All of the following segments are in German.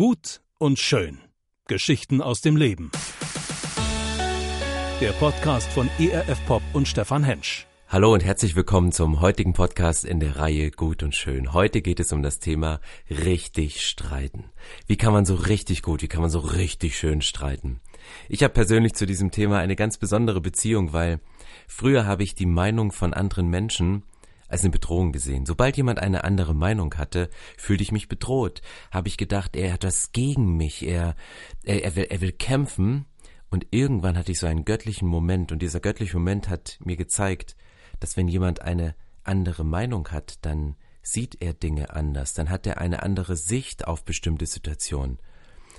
Gut und schön. Geschichten aus dem Leben. Der Podcast von ERF Pop und Stefan Hensch. Hallo und herzlich willkommen zum heutigen Podcast in der Reihe Gut und Schön. Heute geht es um das Thema richtig streiten. Wie kann man so richtig gut, wie kann man so richtig schön streiten? Ich habe persönlich zu diesem Thema eine ganz besondere Beziehung, weil früher habe ich die Meinung von anderen Menschen als eine Bedrohung gesehen. Sobald jemand eine andere Meinung hatte, fühlte ich mich bedroht. Habe ich gedacht, er hat was gegen mich, er, er, er, will, er will kämpfen. Und irgendwann hatte ich so einen göttlichen Moment und dieser göttliche Moment hat mir gezeigt, dass wenn jemand eine andere Meinung hat, dann sieht er Dinge anders, dann hat er eine andere Sicht auf bestimmte Situationen.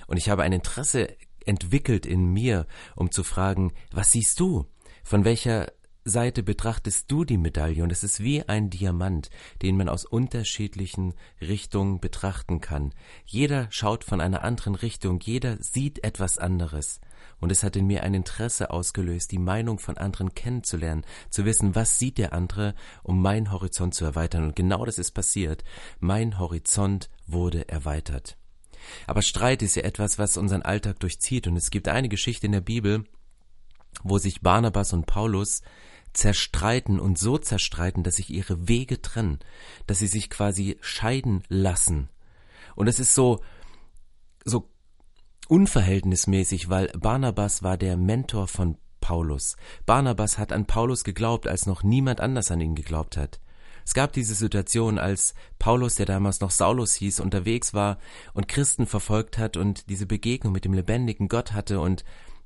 Und ich habe ein Interesse entwickelt in mir, um zu fragen, was siehst du? Von welcher Seite betrachtest du die Medaille und es ist wie ein Diamant, den man aus unterschiedlichen Richtungen betrachten kann. Jeder schaut von einer anderen Richtung, jeder sieht etwas anderes. Und es hat in mir ein Interesse ausgelöst, die Meinung von anderen kennenzulernen, zu wissen, was sieht der andere, um meinen Horizont zu erweitern. Und genau das ist passiert. Mein Horizont wurde erweitert. Aber Streit ist ja etwas, was unseren Alltag durchzieht. Und es gibt eine Geschichte in der Bibel, wo sich Barnabas und Paulus zerstreiten und so zerstreiten, dass sich ihre Wege trennen, dass sie sich quasi scheiden lassen. Und es ist so, so unverhältnismäßig, weil Barnabas war der Mentor von Paulus. Barnabas hat an Paulus geglaubt, als noch niemand anders an ihn geglaubt hat. Es gab diese Situation, als Paulus, der damals noch Saulus hieß, unterwegs war und Christen verfolgt hat und diese Begegnung mit dem lebendigen Gott hatte und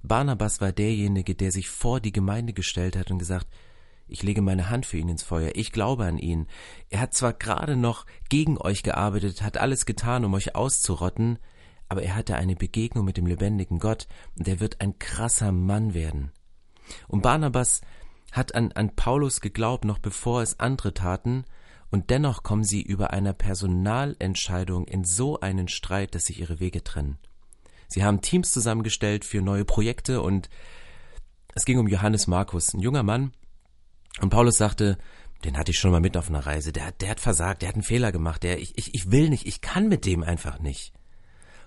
Barnabas war derjenige, der sich vor die Gemeinde gestellt hat und gesagt, ich lege meine Hand für ihn ins Feuer, ich glaube an ihn. Er hat zwar gerade noch gegen euch gearbeitet, hat alles getan, um euch auszurotten, aber er hatte eine Begegnung mit dem lebendigen Gott und er wird ein krasser Mann werden. Und Barnabas hat an, an Paulus geglaubt, noch bevor es andere taten, und dennoch kommen sie über einer Personalentscheidung in so einen Streit, dass sich ihre Wege trennen. Sie haben Teams zusammengestellt für neue Projekte und es ging um Johannes Markus, ein junger Mann. Und Paulus sagte, den hatte ich schon mal mit auf einer Reise, der, der hat versagt, der hat einen Fehler gemacht, der, ich, ich, ich will nicht, ich kann mit dem einfach nicht.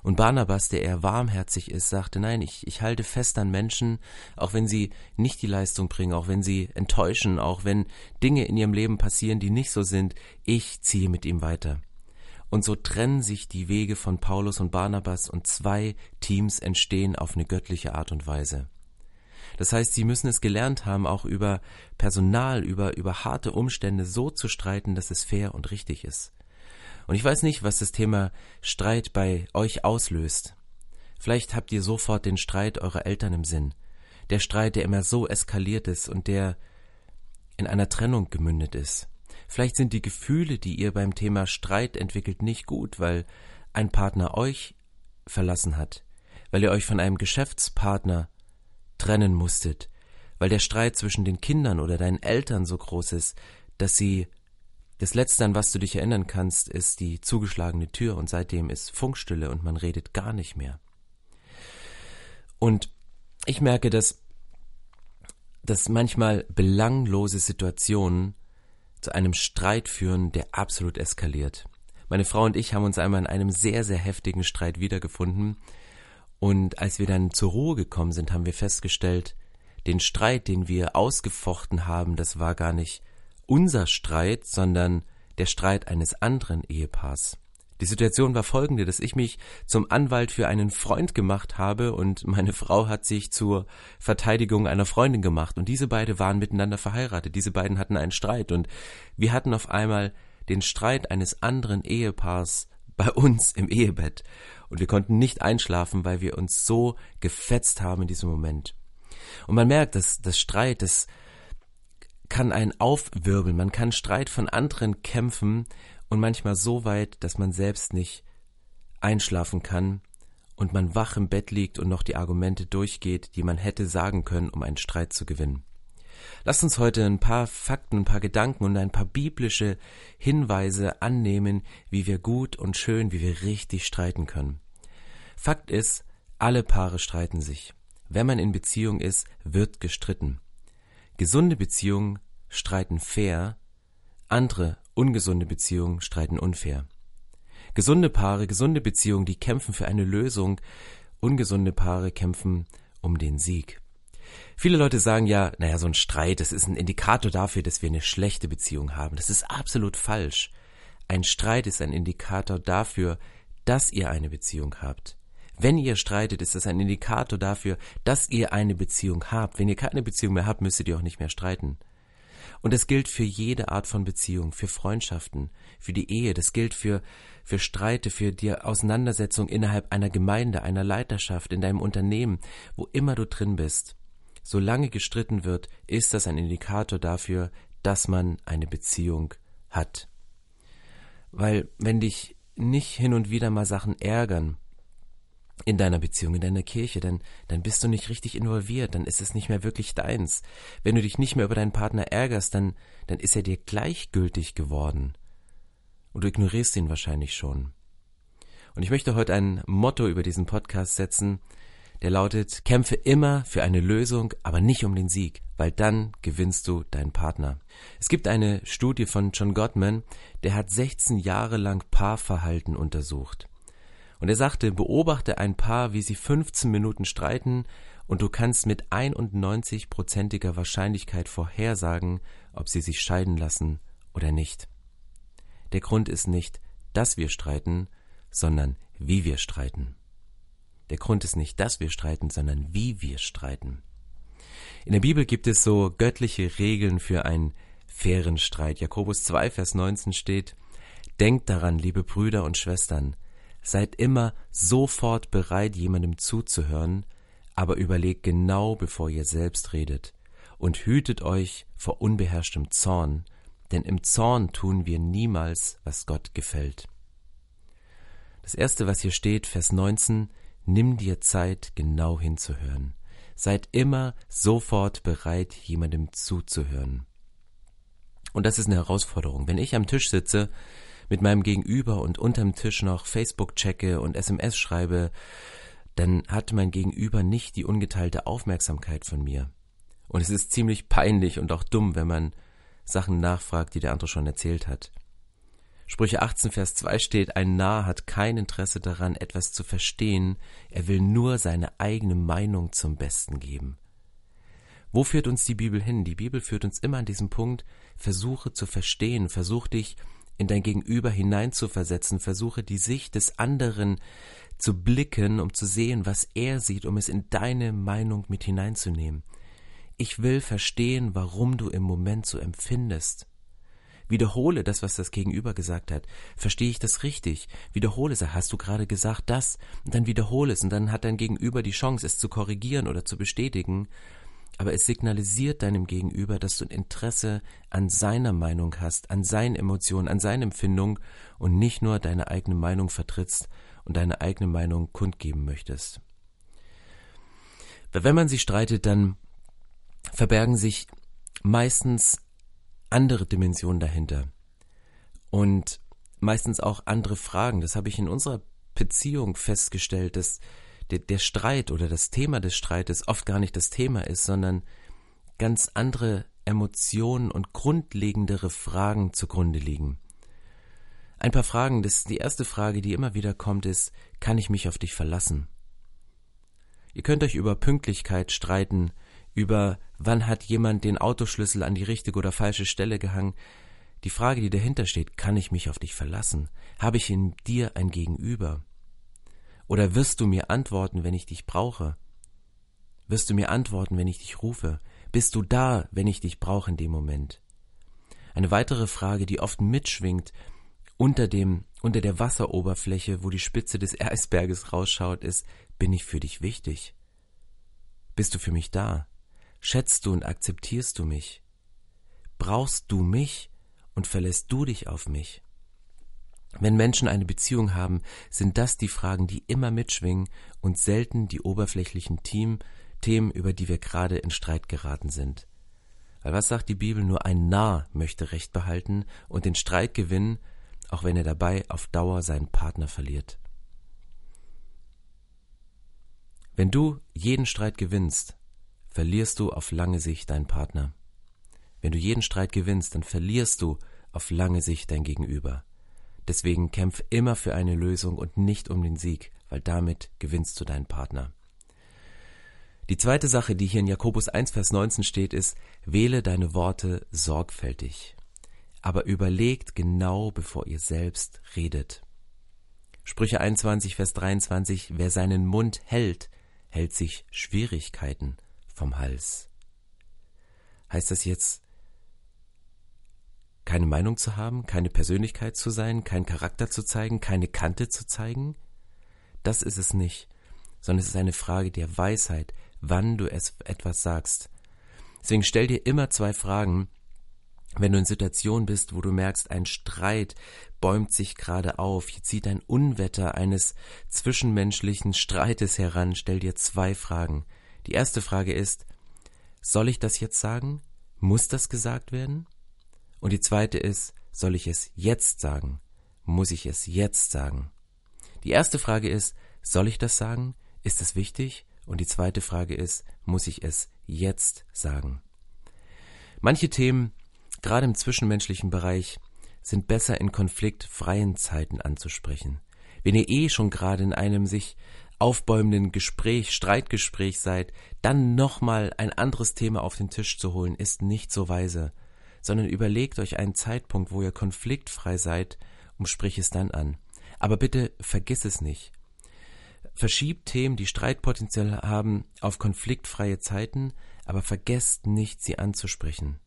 Und Barnabas, der eher warmherzig ist, sagte, nein, ich, ich halte fest an Menschen, auch wenn sie nicht die Leistung bringen, auch wenn sie enttäuschen, auch wenn Dinge in ihrem Leben passieren, die nicht so sind, ich ziehe mit ihm weiter. Und so trennen sich die Wege von Paulus und Barnabas und zwei Teams entstehen auf eine göttliche Art und Weise. Das heißt, sie müssen es gelernt haben, auch über Personal, über, über harte Umstände so zu streiten, dass es fair und richtig ist. Und ich weiß nicht, was das Thema Streit bei euch auslöst. Vielleicht habt ihr sofort den Streit eurer Eltern im Sinn. Der Streit, der immer so eskaliert ist und der in einer Trennung gemündet ist. Vielleicht sind die Gefühle, die ihr beim Thema Streit entwickelt, nicht gut, weil ein Partner euch verlassen hat, weil ihr euch von einem Geschäftspartner trennen musstet, weil der Streit zwischen den Kindern oder deinen Eltern so groß ist, dass sie das Letzte, an was du dich erinnern kannst, ist die zugeschlagene Tür und seitdem ist Funkstille und man redet gar nicht mehr. Und ich merke, dass, dass manchmal belanglose Situationen zu einem Streit führen, der absolut eskaliert. Meine Frau und ich haben uns einmal in einem sehr, sehr heftigen Streit wiedergefunden. Und als wir dann zur Ruhe gekommen sind, haben wir festgestellt, den Streit, den wir ausgefochten haben, das war gar nicht unser Streit, sondern der Streit eines anderen Ehepaars. Die Situation war folgende, dass ich mich zum Anwalt für einen Freund gemacht habe und meine Frau hat sich zur Verteidigung einer Freundin gemacht und diese beide waren miteinander verheiratet. Diese beiden hatten einen Streit und wir hatten auf einmal den Streit eines anderen Ehepaars bei uns im Ehebett und wir konnten nicht einschlafen, weil wir uns so gefetzt haben in diesem Moment. Und man merkt, dass das Streit, das kann einen aufwirbeln, man kann Streit von anderen kämpfen und manchmal so weit, dass man selbst nicht einschlafen kann und man wach im Bett liegt und noch die Argumente durchgeht, die man hätte sagen können, um einen Streit zu gewinnen. Lasst uns heute ein paar Fakten, ein paar Gedanken und ein paar biblische Hinweise annehmen, wie wir gut und schön, wie wir richtig streiten können. Fakt ist, alle Paare streiten sich. Wenn man in Beziehung ist, wird gestritten. Gesunde Beziehungen streiten fair, andere ungesunde Beziehungen streiten unfair. Gesunde Paare, gesunde Beziehungen, die kämpfen für eine Lösung. Ungesunde Paare kämpfen um den Sieg. Viele Leute sagen ja, naja, so ein Streit, das ist ein Indikator dafür, dass wir eine schlechte Beziehung haben. Das ist absolut falsch. Ein Streit ist ein Indikator dafür, dass ihr eine Beziehung habt. Wenn ihr streitet, ist das ein Indikator dafür, dass ihr eine Beziehung habt. Wenn ihr keine Beziehung mehr habt, müsstet ihr auch nicht mehr streiten. Und das gilt für jede Art von Beziehung, für Freundschaften, für die Ehe, das gilt für, für Streite, für die Auseinandersetzung innerhalb einer Gemeinde, einer Leiterschaft, in deinem Unternehmen, wo immer du drin bist. Solange gestritten wird, ist das ein Indikator dafür, dass man eine Beziehung hat. Weil wenn dich nicht hin und wieder mal Sachen ärgern, in deiner Beziehung, in deiner Kirche, dann, dann bist du nicht richtig involviert, dann ist es nicht mehr wirklich deins. Wenn du dich nicht mehr über deinen Partner ärgerst, dann, dann ist er dir gleichgültig geworden. Und du ignorierst ihn wahrscheinlich schon. Und ich möchte heute ein Motto über diesen Podcast setzen, der lautet, kämpfe immer für eine Lösung, aber nicht um den Sieg, weil dann gewinnst du deinen Partner. Es gibt eine Studie von John Gottman, der hat 16 Jahre lang Paarverhalten untersucht. Und er sagte, beobachte ein Paar, wie sie 15 Minuten streiten, und du kannst mit 91-prozentiger Wahrscheinlichkeit vorhersagen, ob sie sich scheiden lassen oder nicht. Der Grund ist nicht, dass wir streiten, sondern wie wir streiten. Der Grund ist nicht, dass wir streiten, sondern wie wir streiten. In der Bibel gibt es so göttliche Regeln für einen fairen Streit. Jakobus 2, Vers 19 steht, Denkt daran, liebe Brüder und Schwestern, Seid immer sofort bereit, jemandem zuzuhören, aber überlegt genau, bevor ihr selbst redet, und hütet euch vor unbeherrschtem Zorn, denn im Zorn tun wir niemals, was Gott gefällt. Das erste, was hier steht, Vers 19, nimm dir Zeit, genau hinzuhören. Seid immer sofort bereit, jemandem zuzuhören. Und das ist eine Herausforderung. Wenn ich am Tisch sitze, mit meinem Gegenüber und unterm Tisch noch Facebook checke und SMS schreibe, dann hat mein Gegenüber nicht die ungeteilte Aufmerksamkeit von mir. Und es ist ziemlich peinlich und auch dumm, wenn man Sachen nachfragt, die der andere schon erzählt hat. Sprüche 18, Vers 2 steht, ein Narr hat kein Interesse daran, etwas zu verstehen, er will nur seine eigene Meinung zum Besten geben. Wo führt uns die Bibel hin? Die Bibel führt uns immer an diesem Punkt, versuche zu verstehen, versuch dich in dein Gegenüber hineinzuversetzen, versuche die Sicht des anderen zu blicken, um zu sehen, was er sieht, um es in deine Meinung mit hineinzunehmen. Ich will verstehen, warum du im Moment so empfindest. Wiederhole das, was das Gegenüber gesagt hat. Verstehe ich das richtig? Wiederhole es. Hast du gerade gesagt das? Und dann wiederhole es. Und dann hat dein Gegenüber die Chance, es zu korrigieren oder zu bestätigen aber es signalisiert deinem Gegenüber, dass du ein Interesse an seiner Meinung hast, an seinen Emotionen, an seinen Empfindungen und nicht nur deine eigene Meinung vertrittst und deine eigene Meinung kundgeben möchtest. Wenn man sich streitet, dann verbergen sich meistens andere Dimensionen dahinter und meistens auch andere Fragen. Das habe ich in unserer Beziehung festgestellt, dass der, der Streit oder das Thema des Streites oft gar nicht das Thema ist, sondern ganz andere Emotionen und grundlegendere Fragen zugrunde liegen. Ein paar Fragen, das die erste Frage, die immer wieder kommt, ist, kann ich mich auf dich verlassen? Ihr könnt euch über Pünktlichkeit streiten, über wann hat jemand den Autoschlüssel an die richtige oder falsche Stelle gehangen. Die Frage, die dahinter steht, kann ich mich auf dich verlassen? Habe ich in dir ein Gegenüber? Oder wirst du mir antworten, wenn ich dich brauche? Wirst du mir antworten, wenn ich dich rufe? Bist du da, wenn ich dich brauche in dem Moment? Eine weitere Frage, die oft mitschwingt unter dem, unter der Wasseroberfläche, wo die Spitze des Eisberges rausschaut, ist, bin ich für dich wichtig? Bist du für mich da? Schätzt du und akzeptierst du mich? Brauchst du mich und verlässt du dich auf mich? Wenn Menschen eine Beziehung haben, sind das die Fragen, die immer mitschwingen und selten die oberflächlichen Team, Themen, über die wir gerade in Streit geraten sind. Weil was sagt die Bibel? Nur ein Narr möchte Recht behalten und den Streit gewinnen, auch wenn er dabei auf Dauer seinen Partner verliert. Wenn du jeden Streit gewinnst, verlierst du auf lange Sicht deinen Partner. Wenn du jeden Streit gewinnst, dann verlierst du auf lange Sicht dein Gegenüber. Deswegen kämpf immer für eine Lösung und nicht um den Sieg, weil damit gewinnst du deinen Partner. Die zweite Sache, die hier in Jakobus 1, Vers 19 steht, ist, wähle deine Worte sorgfältig, aber überlegt genau, bevor ihr selbst redet. Sprüche 21, Vers 23, wer seinen Mund hält, hält sich Schwierigkeiten vom Hals. Heißt das jetzt, keine Meinung zu haben, keine Persönlichkeit zu sein, keinen Charakter zu zeigen, keine Kante zu zeigen? Das ist es nicht, sondern es ist eine Frage der Weisheit, wann du es etwas sagst. Deswegen stell dir immer zwei Fragen, wenn du in Situationen bist, wo du merkst, ein Streit bäumt sich gerade auf, hier zieht ein Unwetter eines zwischenmenschlichen Streites heran, stell dir zwei Fragen. Die erste Frage ist, soll ich das jetzt sagen? Muss das gesagt werden? Und die zweite ist, soll ich es jetzt sagen? Muss ich es jetzt sagen? Die erste Frage ist, soll ich das sagen? Ist es wichtig? Und die zweite Frage ist, muss ich es jetzt sagen? Manche Themen, gerade im zwischenmenschlichen Bereich, sind besser in konfliktfreien Zeiten anzusprechen. Wenn ihr eh schon gerade in einem sich aufbäumenden Gespräch, Streitgespräch seid, dann nochmal ein anderes Thema auf den Tisch zu holen, ist nicht so weise, sondern überlegt euch einen Zeitpunkt, wo ihr konfliktfrei seid und sprich es dann an. Aber bitte vergiss es nicht. Verschiebt Themen, die Streitpotenzial haben, auf konfliktfreie Zeiten, aber vergesst nicht, sie anzusprechen.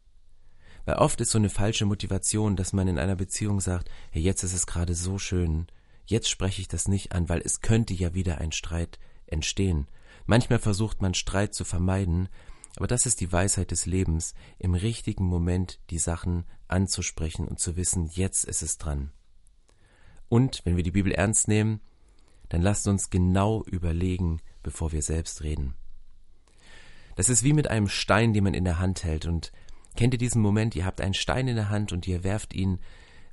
Weil oft ist so eine falsche Motivation, dass man in einer Beziehung sagt, hey, jetzt ist es gerade so schön, jetzt spreche ich das nicht an, weil es könnte ja wieder ein Streit entstehen. Manchmal versucht man Streit zu vermeiden, aber das ist die Weisheit des Lebens, im richtigen Moment die Sachen anzusprechen und zu wissen, jetzt ist es dran. Und wenn wir die Bibel ernst nehmen, dann lasst uns genau überlegen, bevor wir selbst reden. Das ist wie mit einem Stein, den man in der Hand hält. Und kennt ihr diesen Moment, ihr habt einen Stein in der Hand und ihr werft ihn,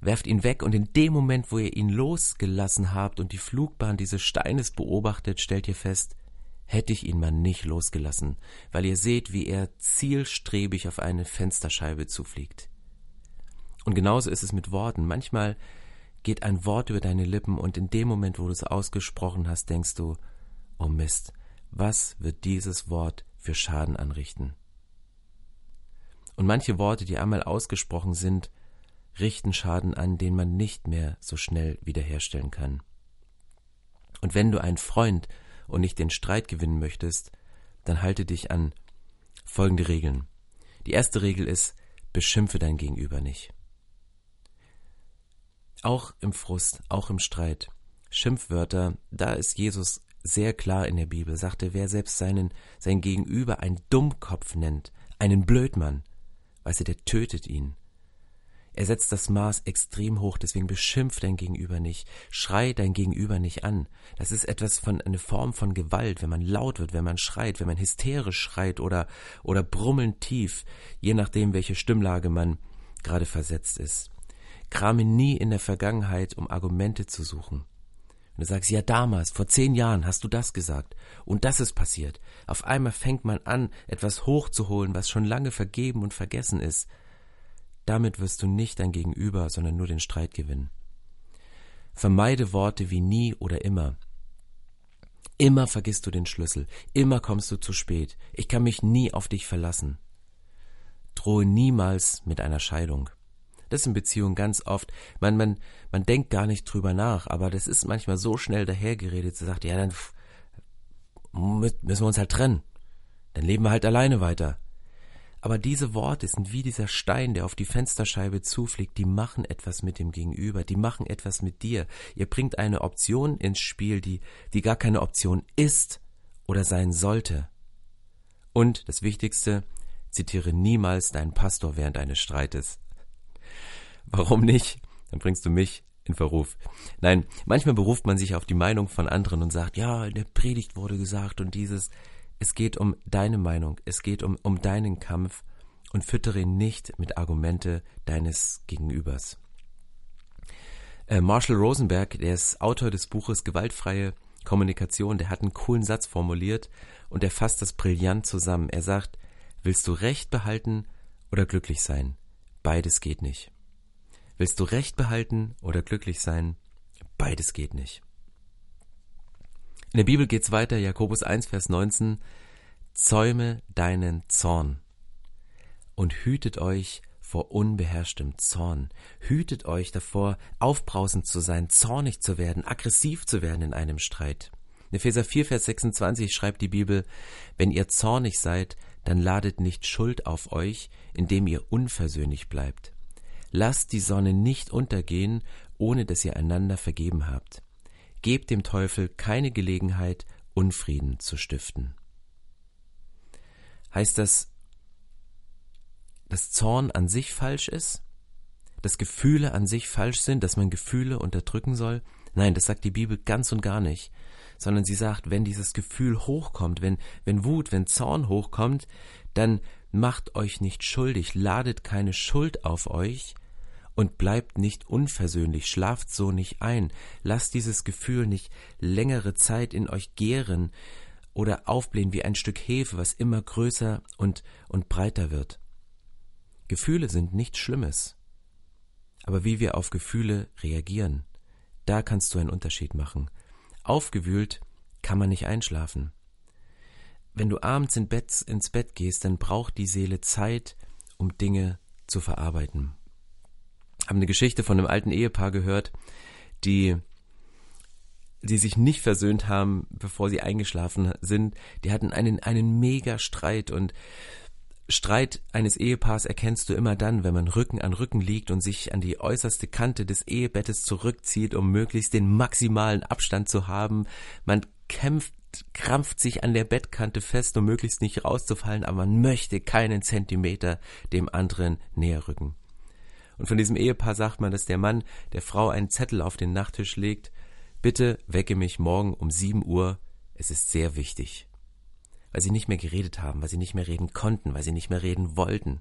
werft ihn weg und in dem Moment, wo ihr ihn losgelassen habt und die Flugbahn dieses Steines beobachtet, stellt ihr fest, hätte ich ihn mal nicht losgelassen, weil ihr seht, wie er zielstrebig auf eine Fensterscheibe zufliegt. Und genauso ist es mit Worten. Manchmal geht ein Wort über deine Lippen und in dem Moment, wo du es ausgesprochen hast, denkst du, oh Mist, was wird dieses Wort für Schaden anrichten? Und manche Worte, die einmal ausgesprochen sind, richten Schaden an, den man nicht mehr so schnell wiederherstellen kann. Und wenn du einen Freund und nicht den Streit gewinnen möchtest, dann halte dich an folgende Regeln. Die erste Regel ist, beschimpfe dein Gegenüber nicht. Auch im Frust, auch im Streit. Schimpfwörter, da ist Jesus sehr klar in der Bibel, sagte, wer selbst seinen, sein Gegenüber einen Dummkopf nennt, einen Blödmann, weißt du, der tötet ihn. Er setzt das Maß extrem hoch, deswegen beschimpft dein Gegenüber nicht, schrei dein Gegenüber nicht an. Das ist etwas von eine Form von Gewalt, wenn man laut wird, wenn man schreit, wenn man hysterisch schreit oder oder brummelnd tief, je nachdem, welche Stimmlage man gerade versetzt ist. Krame nie in der Vergangenheit, um Argumente zu suchen. Und du sagst, ja damals, vor zehn Jahren hast du das gesagt und das ist passiert. Auf einmal fängt man an, etwas hochzuholen, was schon lange vergeben und vergessen ist. Damit wirst du nicht dein Gegenüber, sondern nur den Streit gewinnen. Vermeide Worte wie nie oder immer. Immer vergisst du den Schlüssel, immer kommst du zu spät. Ich kann mich nie auf dich verlassen. Drohe niemals mit einer Scheidung. Das ist in Beziehungen ganz oft. Man, man, man denkt gar nicht drüber nach, aber das ist manchmal so schnell dahergeredet, sie sagt, ja, dann müssen wir uns halt trennen. Dann leben wir halt alleine weiter. Aber diese Worte sind wie dieser Stein, der auf die Fensterscheibe zufliegt, die machen etwas mit dem Gegenüber, die machen etwas mit dir. Ihr bringt eine Option ins Spiel, die, die gar keine Option ist oder sein sollte. Und das Wichtigste, zitiere niemals deinen Pastor während eines Streites. Warum nicht? Dann bringst du mich in Verruf. Nein, manchmal beruft man sich auf die Meinung von anderen und sagt, ja, in der Predigt wurde gesagt und dieses, es geht um deine Meinung, es geht um, um deinen Kampf und füttere ihn nicht mit Argumente deines Gegenübers. Äh, Marshall Rosenberg, der ist Autor des Buches Gewaltfreie Kommunikation, der hat einen coolen Satz formuliert und er fasst das brillant zusammen. Er sagt, willst du Recht behalten oder glücklich sein? Beides geht nicht. Willst du Recht behalten oder glücklich sein? Beides geht nicht. In der Bibel geht's weiter, Jakobus 1, Vers 19. Zäume deinen Zorn und hütet euch vor unbeherrschtem Zorn. Hütet euch davor, aufbrausend zu sein, zornig zu werden, aggressiv zu werden in einem Streit. In Epheser 4, Vers 26 schreibt die Bibel, wenn ihr zornig seid, dann ladet nicht Schuld auf euch, indem ihr unversöhnlich bleibt. Lasst die Sonne nicht untergehen, ohne dass ihr einander vergeben habt. Gebt dem Teufel keine Gelegenheit, Unfrieden zu stiften. Heißt das, dass Zorn an sich falsch ist? Dass Gefühle an sich falsch sind, dass man Gefühle unterdrücken soll? Nein, das sagt die Bibel ganz und gar nicht. Sondern sie sagt, wenn dieses Gefühl hochkommt, wenn, wenn Wut, wenn Zorn hochkommt, dann macht euch nicht schuldig, ladet keine Schuld auf euch und bleibt nicht unversöhnlich, schlaft so nicht ein, lasst dieses Gefühl nicht längere Zeit in euch gären oder aufblähen wie ein Stück Hefe, was immer größer und, und breiter wird. Gefühle sind nichts Schlimmes. Aber wie wir auf Gefühle reagieren, da kannst du einen Unterschied machen. Aufgewühlt kann man nicht einschlafen. Wenn du abends ins Bett gehst, dann braucht die Seele Zeit, um Dinge zu verarbeiten. Ich habe eine Geschichte von einem alten Ehepaar gehört, die die sich nicht versöhnt haben, bevor sie eingeschlafen sind. Die hatten einen, einen mega Streit und Streit eines Ehepaars erkennst du immer dann, wenn man Rücken an Rücken liegt und sich an die äußerste Kante des Ehebettes zurückzieht, um möglichst den maximalen Abstand zu haben. Man kämpft, krampft sich an der Bettkante fest, um möglichst nicht rauszufallen, aber man möchte keinen Zentimeter dem anderen näher rücken. Und von diesem Ehepaar sagt man, dass der Mann der Frau einen Zettel auf den Nachttisch legt. Bitte wecke mich morgen um sieben Uhr. Es ist sehr wichtig weil sie nicht mehr geredet haben, weil sie nicht mehr reden konnten, weil sie nicht mehr reden wollten.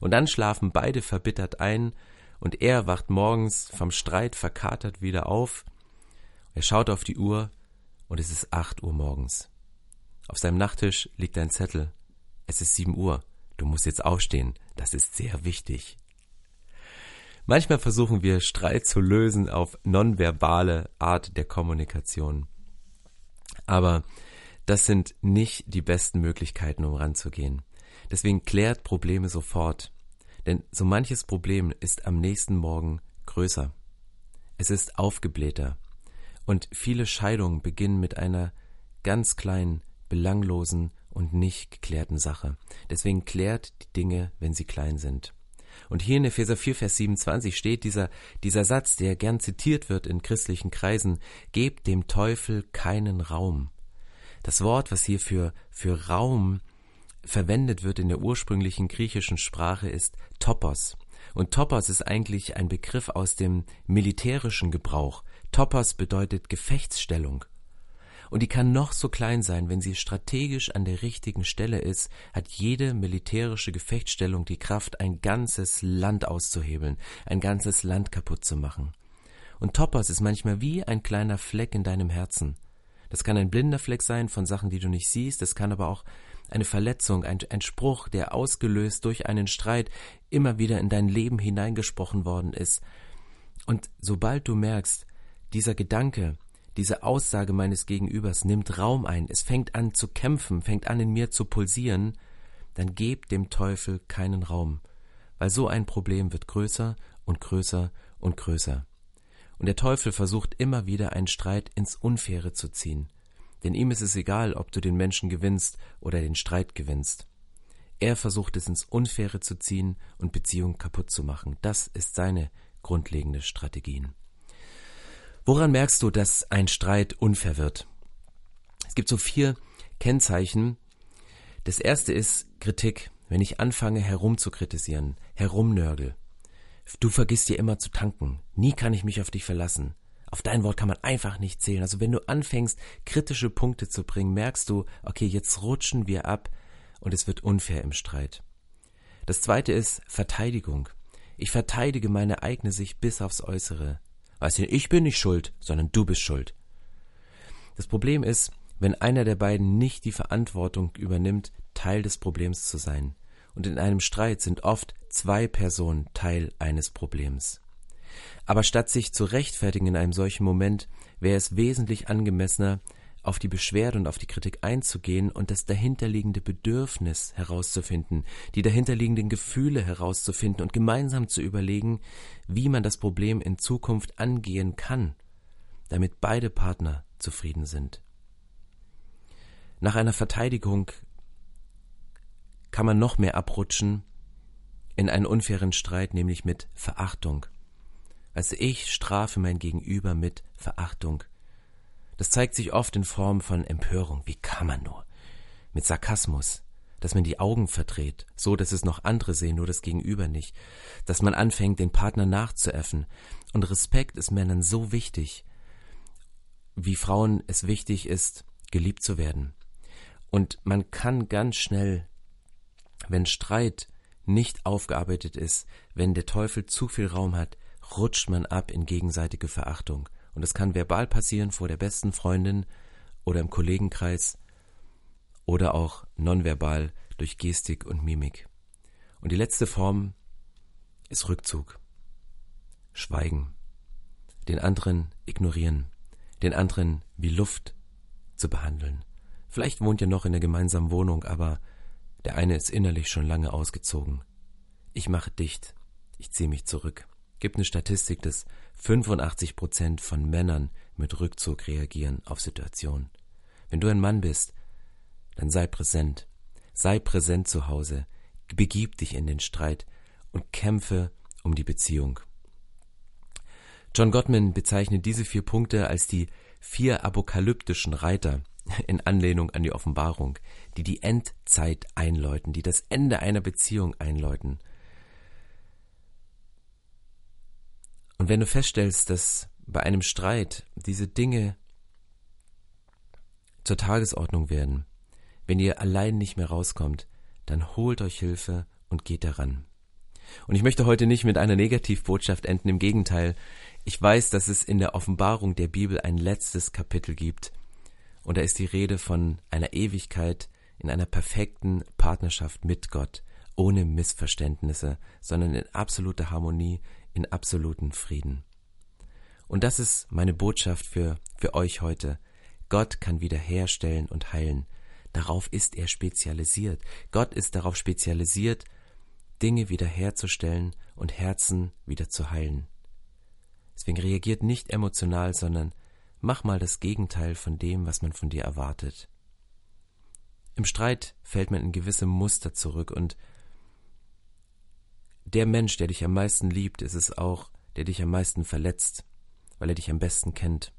Und dann schlafen beide verbittert ein, und er wacht morgens vom Streit verkatert wieder auf. Er schaut auf die Uhr, und es ist acht Uhr morgens. Auf seinem Nachttisch liegt ein Zettel. Es ist sieben Uhr. Du musst jetzt aufstehen. Das ist sehr wichtig. Manchmal versuchen wir Streit zu lösen auf nonverbale Art der Kommunikation. Aber das sind nicht die besten Möglichkeiten, um ranzugehen. Deswegen klärt Probleme sofort. Denn so manches Problem ist am nächsten Morgen größer. Es ist aufgeblähter. Und viele Scheidungen beginnen mit einer ganz kleinen, belanglosen und nicht geklärten Sache. Deswegen klärt die Dinge, wenn sie klein sind. Und hier in Epheser 4, Vers 27 steht dieser, dieser Satz, der gern zitiert wird in christlichen Kreisen, Gebt dem Teufel keinen Raum. Das Wort, was hier für, für Raum verwendet wird in der ursprünglichen griechischen Sprache, ist Topos. Und Topos ist eigentlich ein Begriff aus dem militärischen Gebrauch. Topos bedeutet Gefechtsstellung. Und die kann noch so klein sein, wenn sie strategisch an der richtigen Stelle ist, hat jede militärische Gefechtsstellung die Kraft, ein ganzes Land auszuhebeln, ein ganzes Land kaputt zu machen. Und Topos ist manchmal wie ein kleiner Fleck in deinem Herzen. Das kann ein blinder Fleck sein von Sachen, die du nicht siehst. Das kann aber auch eine Verletzung, ein, ein Spruch, der ausgelöst durch einen Streit immer wieder in dein Leben hineingesprochen worden ist. Und sobald du merkst, dieser Gedanke, diese Aussage meines Gegenübers nimmt Raum ein, es fängt an zu kämpfen, fängt an in mir zu pulsieren, dann geb dem Teufel keinen Raum, weil so ein Problem wird größer und größer und größer. Und der Teufel versucht immer wieder einen Streit ins Unfaire zu ziehen. Denn ihm ist es egal, ob du den Menschen gewinnst oder den Streit gewinnst. Er versucht es ins Unfaire zu ziehen und Beziehungen kaputt zu machen. Das ist seine grundlegende Strategien. Woran merkst du, dass ein Streit unfair wird? Es gibt so vier Kennzeichen. Das erste ist Kritik. Wenn ich anfange herumzukritisieren, herumnörgel, Du vergisst dir immer zu tanken. Nie kann ich mich auf dich verlassen. Auf dein Wort kann man einfach nicht zählen. Also wenn du anfängst, kritische Punkte zu bringen, merkst du, okay, jetzt rutschen wir ab und es wird unfair im Streit. Das zweite ist Verteidigung. Ich verteidige meine eigene Sicht bis aufs Äußere. Weißt du, ich bin nicht schuld, sondern du bist schuld. Das Problem ist, wenn einer der beiden nicht die Verantwortung übernimmt, Teil des Problems zu sein. Und in einem Streit sind oft zwei Personen Teil eines Problems. Aber statt sich zu rechtfertigen in einem solchen Moment, wäre es wesentlich angemessener, auf die Beschwerde und auf die Kritik einzugehen und das dahinterliegende Bedürfnis herauszufinden, die dahinterliegenden Gefühle herauszufinden und gemeinsam zu überlegen, wie man das Problem in Zukunft angehen kann, damit beide Partner zufrieden sind. Nach einer Verteidigung kann man noch mehr abrutschen in einen unfairen Streit, nämlich mit Verachtung. Also ich strafe mein Gegenüber mit Verachtung. Das zeigt sich oft in Form von Empörung. Wie kann man nur? Mit Sarkasmus, dass man die Augen verdreht, so dass es noch andere sehen, nur das Gegenüber nicht, dass man anfängt, den Partner nachzuäffen. Und Respekt ist Männern so wichtig, wie Frauen es wichtig ist, geliebt zu werden. Und man kann ganz schnell, wenn Streit nicht aufgearbeitet ist, wenn der Teufel zu viel Raum hat, rutscht man ab in gegenseitige Verachtung. Und es kann verbal passieren vor der besten Freundin oder im Kollegenkreis oder auch nonverbal durch Gestik und Mimik. Und die letzte Form ist Rückzug. Schweigen. Den anderen ignorieren. Den anderen wie Luft zu behandeln. Vielleicht wohnt ihr noch in der gemeinsamen Wohnung, aber der eine ist innerlich schon lange ausgezogen. Ich mache dicht. Ich ziehe mich zurück. Gibt eine Statistik, dass 85 Prozent von Männern mit Rückzug reagieren auf Situationen. Wenn du ein Mann bist, dann sei präsent. Sei präsent zu Hause. Begib dich in den Streit und kämpfe um die Beziehung. John Gottman bezeichnet diese vier Punkte als die vier apokalyptischen Reiter in Anlehnung an die Offenbarung, die die Endzeit einläuten, die das Ende einer Beziehung einläuten. Und wenn du feststellst, dass bei einem Streit diese Dinge zur Tagesordnung werden, wenn ihr allein nicht mehr rauskommt, dann holt euch Hilfe und geht daran. Und ich möchte heute nicht mit einer Negativbotschaft enden, im Gegenteil, ich weiß, dass es in der Offenbarung der Bibel ein letztes Kapitel gibt, und da ist die Rede von einer Ewigkeit in einer perfekten Partnerschaft mit Gott, ohne Missverständnisse, sondern in absoluter Harmonie, in absoluten Frieden. Und das ist meine Botschaft für, für euch heute. Gott kann wiederherstellen und heilen. Darauf ist er spezialisiert. Gott ist darauf spezialisiert, Dinge wiederherzustellen und Herzen wieder zu heilen. Deswegen reagiert nicht emotional, sondern mach mal das Gegenteil von dem, was man von dir erwartet. Im Streit fällt man in gewisse Muster zurück und der Mensch, der dich am meisten liebt, ist es auch, der dich am meisten verletzt, weil er dich am besten kennt.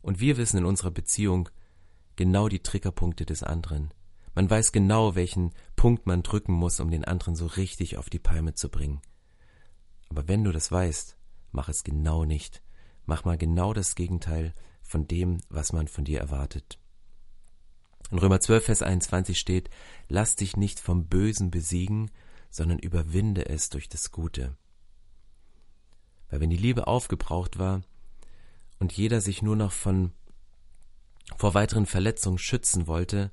Und wir wissen in unserer Beziehung genau die Triggerpunkte des anderen. Man weiß genau, welchen Punkt man drücken muss, um den anderen so richtig auf die Palme zu bringen. Aber wenn du das weißt, mach es genau nicht. Mach mal genau das Gegenteil von dem, was man von dir erwartet. In Römer 12, Vers 21 steht, lass dich nicht vom Bösen besiegen, sondern überwinde es durch das Gute. Weil wenn die Liebe aufgebraucht war und jeder sich nur noch von vor weiteren Verletzungen schützen wollte,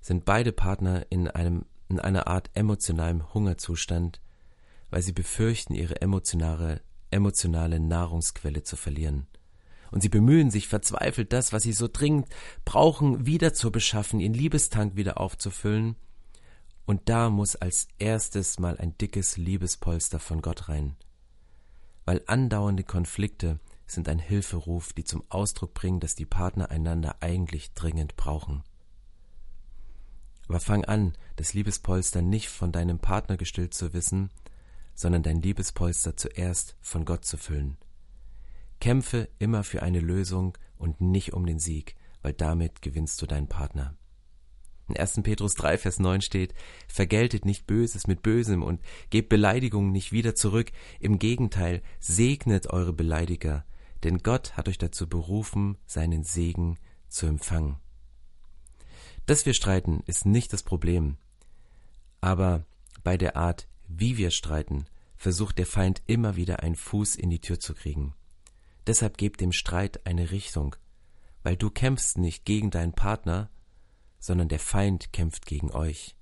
sind beide Partner in einem in einer Art emotionalem Hungerzustand, weil sie befürchten, ihre emotionale emotionale Nahrungsquelle zu verlieren. Und sie bemühen sich verzweifelt, das, was sie so dringend brauchen, wieder zu beschaffen, ihren Liebestank wieder aufzufüllen, und da muss als erstes mal ein dickes Liebespolster von Gott rein. Weil andauernde Konflikte sind ein Hilferuf, die zum Ausdruck bringen, dass die Partner einander eigentlich dringend brauchen. Aber fang an, das Liebespolster nicht von deinem Partner gestillt zu wissen, sondern dein Liebespolster zuerst von Gott zu füllen. Kämpfe immer für eine Lösung und nicht um den Sieg, weil damit gewinnst du deinen Partner. In 1. Petrus 3, Vers 9 steht, Vergeltet nicht Böses mit Bösem und gebt Beleidigungen nicht wieder zurück. Im Gegenteil, segnet eure Beleidiger, denn Gott hat euch dazu berufen, seinen Segen zu empfangen. Dass wir streiten, ist nicht das Problem. Aber bei der Art, wie wir streiten, versucht der Feind immer wieder einen Fuß in die Tür zu kriegen. Deshalb gebt dem Streit eine Richtung, weil du kämpfst nicht gegen deinen Partner, sondern der Feind kämpft gegen euch.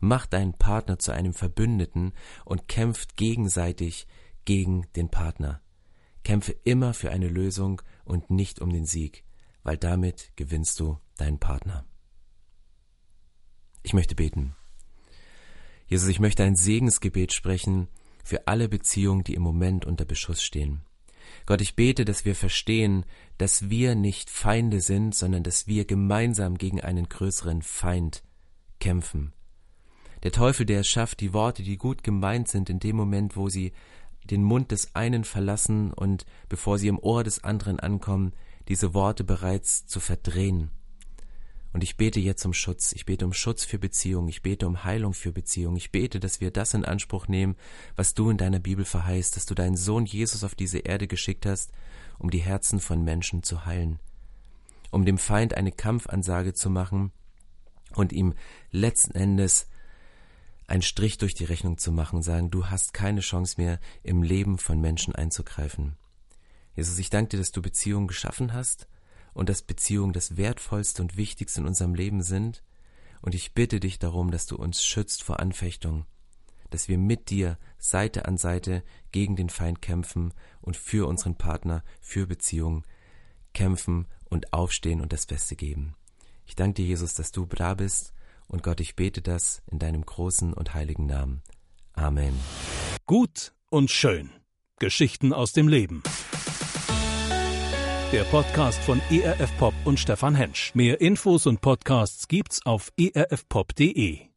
Macht deinen Partner zu einem Verbündeten und kämpft gegenseitig gegen den Partner. Kämpfe immer für eine Lösung und nicht um den Sieg, weil damit gewinnst du deinen Partner. Ich möchte beten. Jesus, ich möchte ein Segensgebet sprechen für alle Beziehungen, die im Moment unter Beschuss stehen. Gott, ich bete, dass wir verstehen, dass wir nicht Feinde sind, sondern dass wir gemeinsam gegen einen größeren Feind kämpfen. Der Teufel, der es schafft, die Worte, die gut gemeint sind, in dem Moment, wo sie den Mund des einen verlassen und bevor sie im Ohr des anderen ankommen, diese Worte bereits zu verdrehen. Und ich bete jetzt um Schutz. Ich bete um Schutz für Beziehungen. Ich bete um Heilung für Beziehungen. Ich bete, dass wir das in Anspruch nehmen, was du in deiner Bibel verheißt, dass du deinen Sohn Jesus auf diese Erde geschickt hast, um die Herzen von Menschen zu heilen. Um dem Feind eine Kampfansage zu machen und ihm letzten Endes einen Strich durch die Rechnung zu machen, sagen, du hast keine Chance mehr, im Leben von Menschen einzugreifen. Jesus, ich danke dir, dass du Beziehungen geschaffen hast und dass Beziehungen das Wertvollste und Wichtigste in unserem Leben sind. Und ich bitte dich darum, dass du uns schützt vor Anfechtung, dass wir mit dir Seite an Seite gegen den Feind kämpfen und für unseren Partner, für Beziehungen kämpfen und aufstehen und das Beste geben. Ich danke dir, Jesus, dass du da bist und Gott, ich bete das in deinem großen und heiligen Namen. Amen. Gut und schön. Geschichten aus dem Leben. Der Podcast von ERF Pop und Stefan Hensch. Mehr Infos und Podcasts gibt's auf erfpop.de.